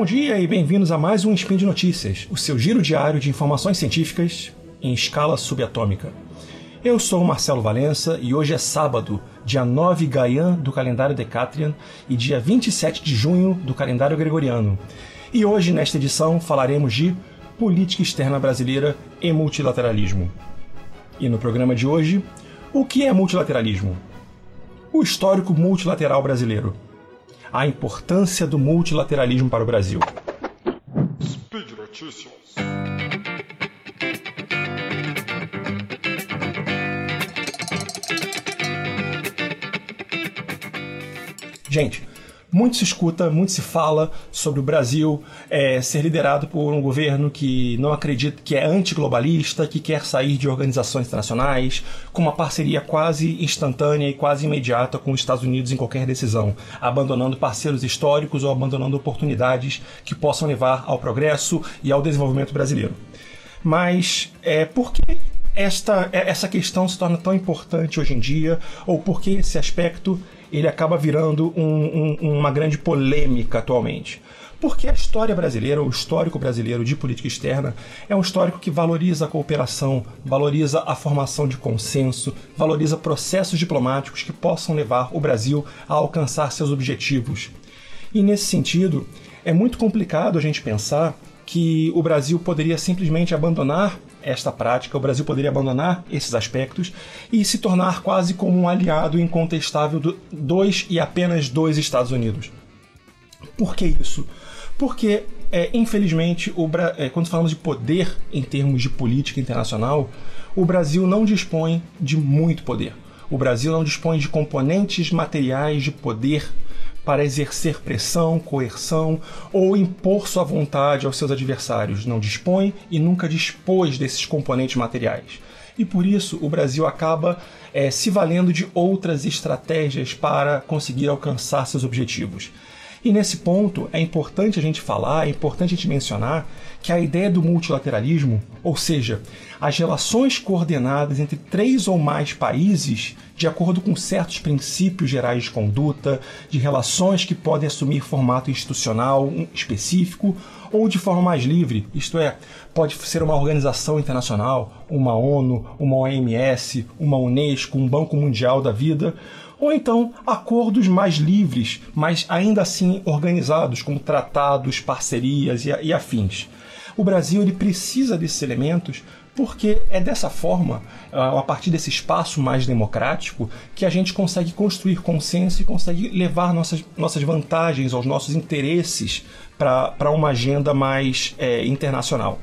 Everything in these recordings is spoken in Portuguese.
Bom dia e bem-vindos a mais um Spin de Notícias, o seu giro diário de informações científicas em escala subatômica. Eu sou o Marcelo Valença e hoje é sábado, dia 9 Gaian do calendário Decatrian e dia 27 de junho do calendário Gregoriano. E hoje, nesta edição, falaremos de política externa brasileira e multilateralismo. E no programa de hoje, o que é multilateralismo? O histórico multilateral brasileiro a importância do multilateralismo para o Brasil. Speed Notícias. Gente, muito se escuta, muito se fala sobre o Brasil é, ser liderado por um governo que não acredita, que é antiglobalista, que quer sair de organizações internacionais, com uma parceria quase instantânea e quase imediata com os Estados Unidos em qualquer decisão, abandonando parceiros históricos ou abandonando oportunidades que possam levar ao progresso e ao desenvolvimento brasileiro. Mas é, por que esta, essa questão se torna tão importante hoje em dia, ou por que esse aspecto ele acaba virando um, um, uma grande polêmica atualmente. Porque a história brasileira, o histórico brasileiro de política externa, é um histórico que valoriza a cooperação, valoriza a formação de consenso, valoriza processos diplomáticos que possam levar o Brasil a alcançar seus objetivos. E nesse sentido, é muito complicado a gente pensar que o Brasil poderia simplesmente abandonar esta prática, o Brasil poderia abandonar esses aspectos e se tornar quase como um aliado incontestável do dois e apenas dois Estados Unidos. Por que isso? Porque, é, infelizmente, o, é, quando falamos de poder em termos de política internacional, o Brasil não dispõe de muito poder. O Brasil não dispõe de componentes materiais de poder para exercer pressão, coerção ou impor sua vontade aos seus adversários. Não dispõe e nunca dispôs desses componentes materiais. E por isso o Brasil acaba é, se valendo de outras estratégias para conseguir alcançar seus objetivos. E nesse ponto é importante a gente falar, é importante a gente mencionar que a ideia do multilateralismo, ou seja, as relações coordenadas entre três ou mais países de acordo com certos princípios gerais de conduta, de relações que podem assumir formato institucional específico ou de forma mais livre, isto é, pode ser uma organização internacional, uma ONU, uma OMS, uma Unesco, um Banco Mundial da Vida, ou então acordos mais livres, mas ainda assim organizados, como tratados, parcerias e, e afins. O Brasil ele precisa desses elementos porque é dessa forma, ah, a partir desse espaço mais democrático, que a gente consegue construir consenso e consegue levar nossas, nossas vantagens aos nossos interesses para uma agenda mais é, internacional.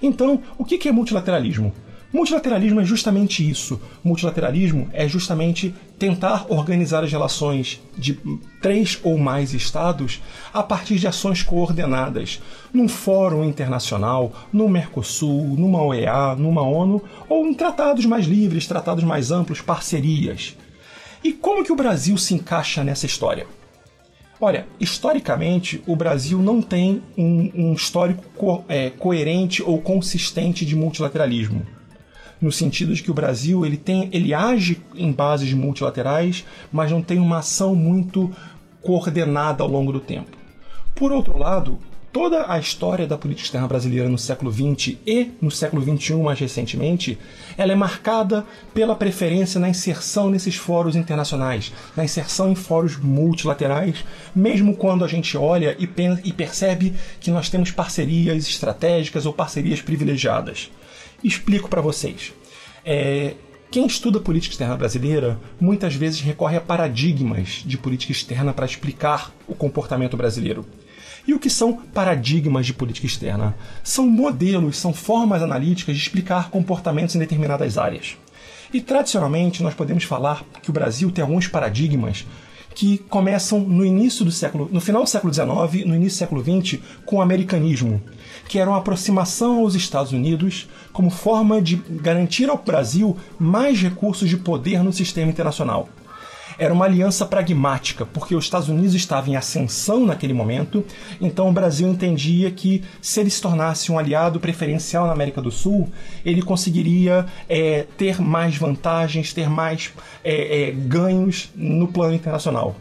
Então, o que é multilateralismo? Multilateralismo é justamente isso. Multilateralismo é justamente tentar organizar as relações de três ou mais estados a partir de ações coordenadas num fórum internacional, no Mercosul, numa OEA, numa ONU ou em tratados mais livres, tratados mais amplos, parcerias. E como que o Brasil se encaixa nessa história? Olha, historicamente, o Brasil não tem um, um histórico co é, coerente ou consistente de multilateralismo no sentido de que o Brasil ele tem, ele age em bases multilaterais, mas não tem uma ação muito coordenada ao longo do tempo. Por outro lado, toda a história da política externa brasileira no século XX e no século XXI mais recentemente, ela é marcada pela preferência na inserção nesses fóruns internacionais, na inserção em fóruns multilaterais, mesmo quando a gente olha e, e percebe que nós temos parcerias estratégicas ou parcerias privilegiadas. Explico para vocês. É, quem estuda política externa brasileira muitas vezes recorre a paradigmas de política externa para explicar o comportamento brasileiro. E o que são paradigmas de política externa? São modelos, são formas analíticas de explicar comportamentos em determinadas áreas. E tradicionalmente nós podemos falar que o Brasil tem alguns paradigmas que começam no início do século, no final do século XIX, no início do século XX, com o americanismo, que era uma aproximação aos Estados Unidos como forma de garantir ao Brasil mais recursos de poder no sistema internacional. Era uma aliança pragmática, porque os Estados Unidos estavam em ascensão naquele momento, então o Brasil entendia que se ele se tornasse um aliado preferencial na América do Sul, ele conseguiria é, ter mais vantagens, ter mais é, é, ganhos no plano internacional.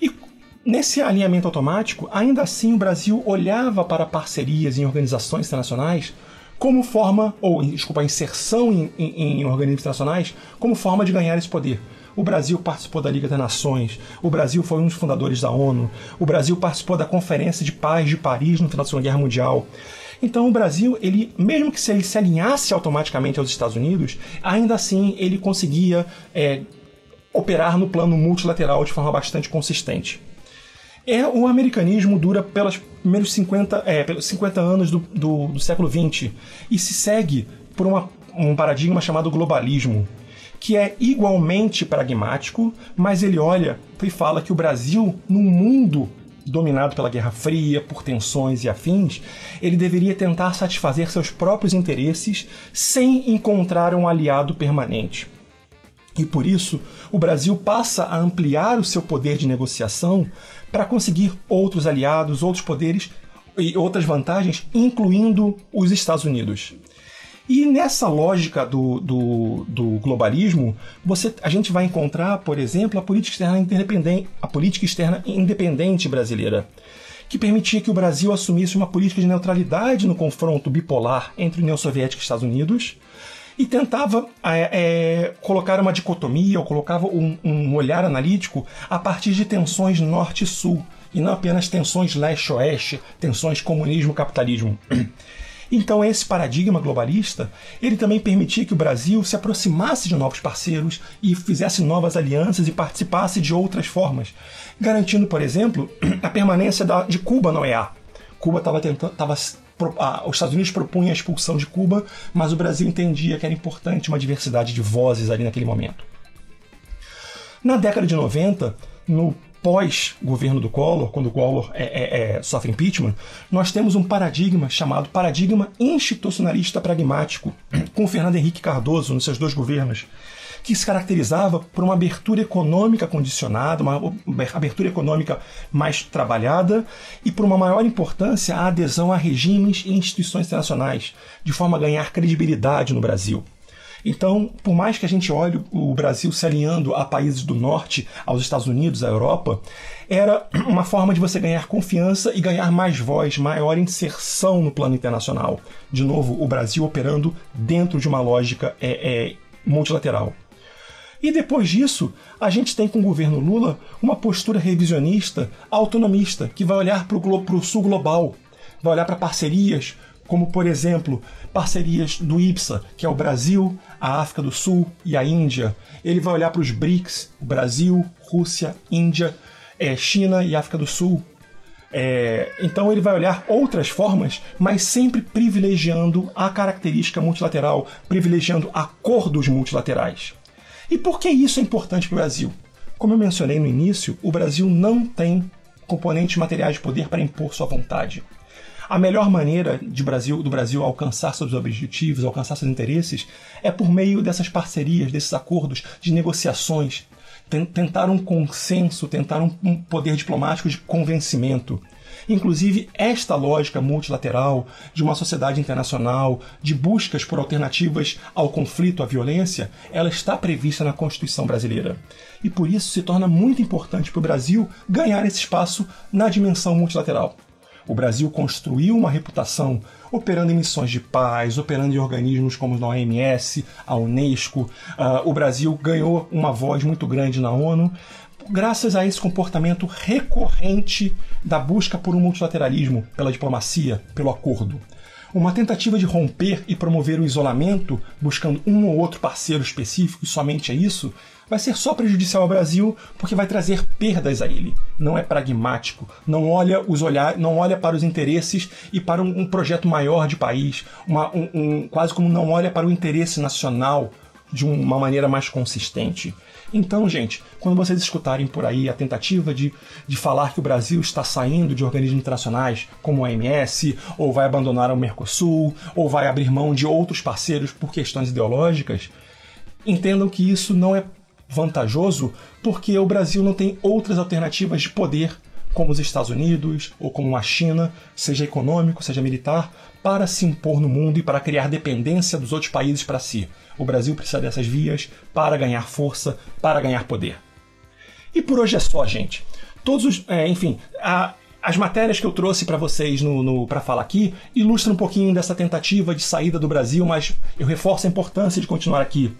E nesse alinhamento automático, ainda assim o Brasil olhava para parcerias em organizações internacionais como forma, ou desculpa, inserção em, em, em organismos internacionais, como forma de ganhar esse poder. O Brasil participou da Liga das Nações, o Brasil foi um dos fundadores da ONU, o Brasil participou da Conferência de Paz de Paris no final da Segunda Guerra Mundial. Então o Brasil, ele, mesmo que se ele se alinhasse automaticamente aos Estados Unidos, ainda assim ele conseguia é, operar no plano multilateral de forma bastante consistente. É, o americanismo dura pelos primeiros 50, é, pelos 50 anos do, do, do século XX e se segue por uma, um paradigma chamado globalismo, que é igualmente pragmático, mas ele olha e fala que o Brasil, num mundo dominado pela Guerra Fria, por tensões e afins, ele deveria tentar satisfazer seus próprios interesses sem encontrar um aliado permanente. E por isso, o Brasil passa a ampliar o seu poder de negociação para conseguir outros aliados, outros poderes e outras vantagens, incluindo os Estados Unidos. E nessa lógica do, do, do, globalismo, você, a gente vai encontrar, por exemplo, a política externa independente, a política externa independente brasileira, que permitia que o Brasil assumisse uma política de neutralidade no confronto bipolar entre União Soviética e Estados Unidos, e tentava é, é, colocar uma dicotomia ou colocava um, um olhar analítico a partir de tensões norte sul, e não apenas tensões leste-oeste, tensões comunismo-capitalismo. Então esse paradigma globalista, ele também permitia que o Brasil se aproximasse de novos parceiros e fizesse novas alianças e participasse de outras formas, garantindo, por exemplo, a permanência da, de Cuba na OEA. Cuba estava tentando, tava, os Estados Unidos propunham a expulsão de Cuba, mas o Brasil entendia que era importante uma diversidade de vozes ali naquele momento. Na década de 90, no pós-governo do Collor, quando o Collor é, é, é, sofre impeachment, nós temos um paradigma chamado paradigma institucionalista pragmático, com Fernando Henrique Cardoso nos seus dois governos, que se caracterizava por uma abertura econômica condicionada, uma abertura econômica mais trabalhada e por uma maior importância à adesão a regimes e instituições internacionais, de forma a ganhar credibilidade no Brasil. Então, por mais que a gente olhe o Brasil se alinhando a países do norte, aos Estados Unidos, à Europa, era uma forma de você ganhar confiança e ganhar mais voz, maior inserção no plano internacional. De novo, o Brasil operando dentro de uma lógica é, é, multilateral. E depois disso, a gente tem com o governo Lula uma postura revisionista, autonomista, que vai olhar para o sul global, vai olhar para parcerias como por exemplo parcerias do IPSA, que é o Brasil, a África do Sul e a Índia. Ele vai olhar para os BRICS, Brasil, Rússia, Índia, é, China e África do Sul. É, então ele vai olhar outras formas, mas sempre privilegiando a característica multilateral, privilegiando acordos multilaterais. E por que isso é importante para o Brasil? Como eu mencionei no início, o Brasil não tem componentes materiais de poder para impor sua vontade. A melhor maneira de Brasil, do Brasil alcançar seus objetivos, alcançar seus interesses, é por meio dessas parcerias, desses acordos, de negociações, tentar um consenso, tentar um poder diplomático de convencimento. Inclusive, esta lógica multilateral de uma sociedade internacional, de buscas por alternativas ao conflito, à violência, ela está prevista na Constituição brasileira. E por isso se torna muito importante para o Brasil ganhar esse espaço na dimensão multilateral. O Brasil construiu uma reputação operando em missões de paz, operando em organismos como a OMS, a Unesco. Uh, o Brasil ganhou uma voz muito grande na ONU graças a esse comportamento recorrente da busca por um multilateralismo, pela diplomacia, pelo acordo. Uma tentativa de romper e promover o isolamento, buscando um ou outro parceiro específico e somente a isso, vai ser só prejudicial ao Brasil porque vai trazer perdas a ele. Não é pragmático, não olha os olhar, não olha para os interesses e para um, um projeto maior de país, uma, um, um, quase como não olha para o interesse nacional de uma maneira mais consistente. Então, gente, quando vocês escutarem por aí a tentativa de, de falar que o Brasil está saindo de organismos internacionais como a OMS, ou vai abandonar o Mercosul, ou vai abrir mão de outros parceiros por questões ideológicas, entendam que isso não é vantajoso porque o Brasil não tem outras alternativas de poder, como os Estados Unidos ou como a China, seja econômico, seja militar, para se impor no mundo e para criar dependência dos outros países para si. O Brasil precisa dessas vias para ganhar força, para ganhar poder. E por hoje é só, gente. Todos os. É, enfim, a, as matérias que eu trouxe para vocês no, no para falar aqui ilustram um pouquinho dessa tentativa de saída do Brasil, mas eu reforço a importância de continuar aqui.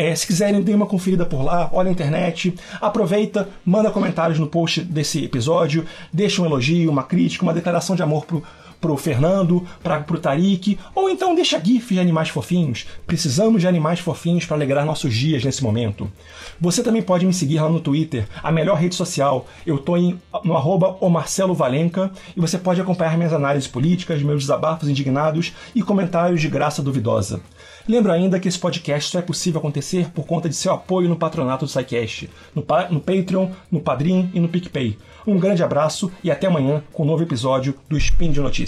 É, se quiserem, deem uma conferida por lá, olha a internet, aproveita, manda comentários no post desse episódio, deixa um elogio, uma crítica, uma declaração de amor pro, pro Fernando, pra, pro Tarik, ou então deixa gifs de animais fofinhos. Precisamos de animais fofinhos para alegrar nossos dias nesse momento. Você também pode me seguir lá no Twitter, a melhor rede social. Eu tô em, no arroba Valenca e você pode acompanhar minhas análises políticas, meus desabafos indignados e comentários de graça duvidosa. Lembro ainda que esse podcast só é possível acontecer por conta de seu apoio no patronato do SciCast, no, no Patreon, no Padrim e no PicPay. Um grande abraço e até amanhã com um novo episódio do Spin de Notícias.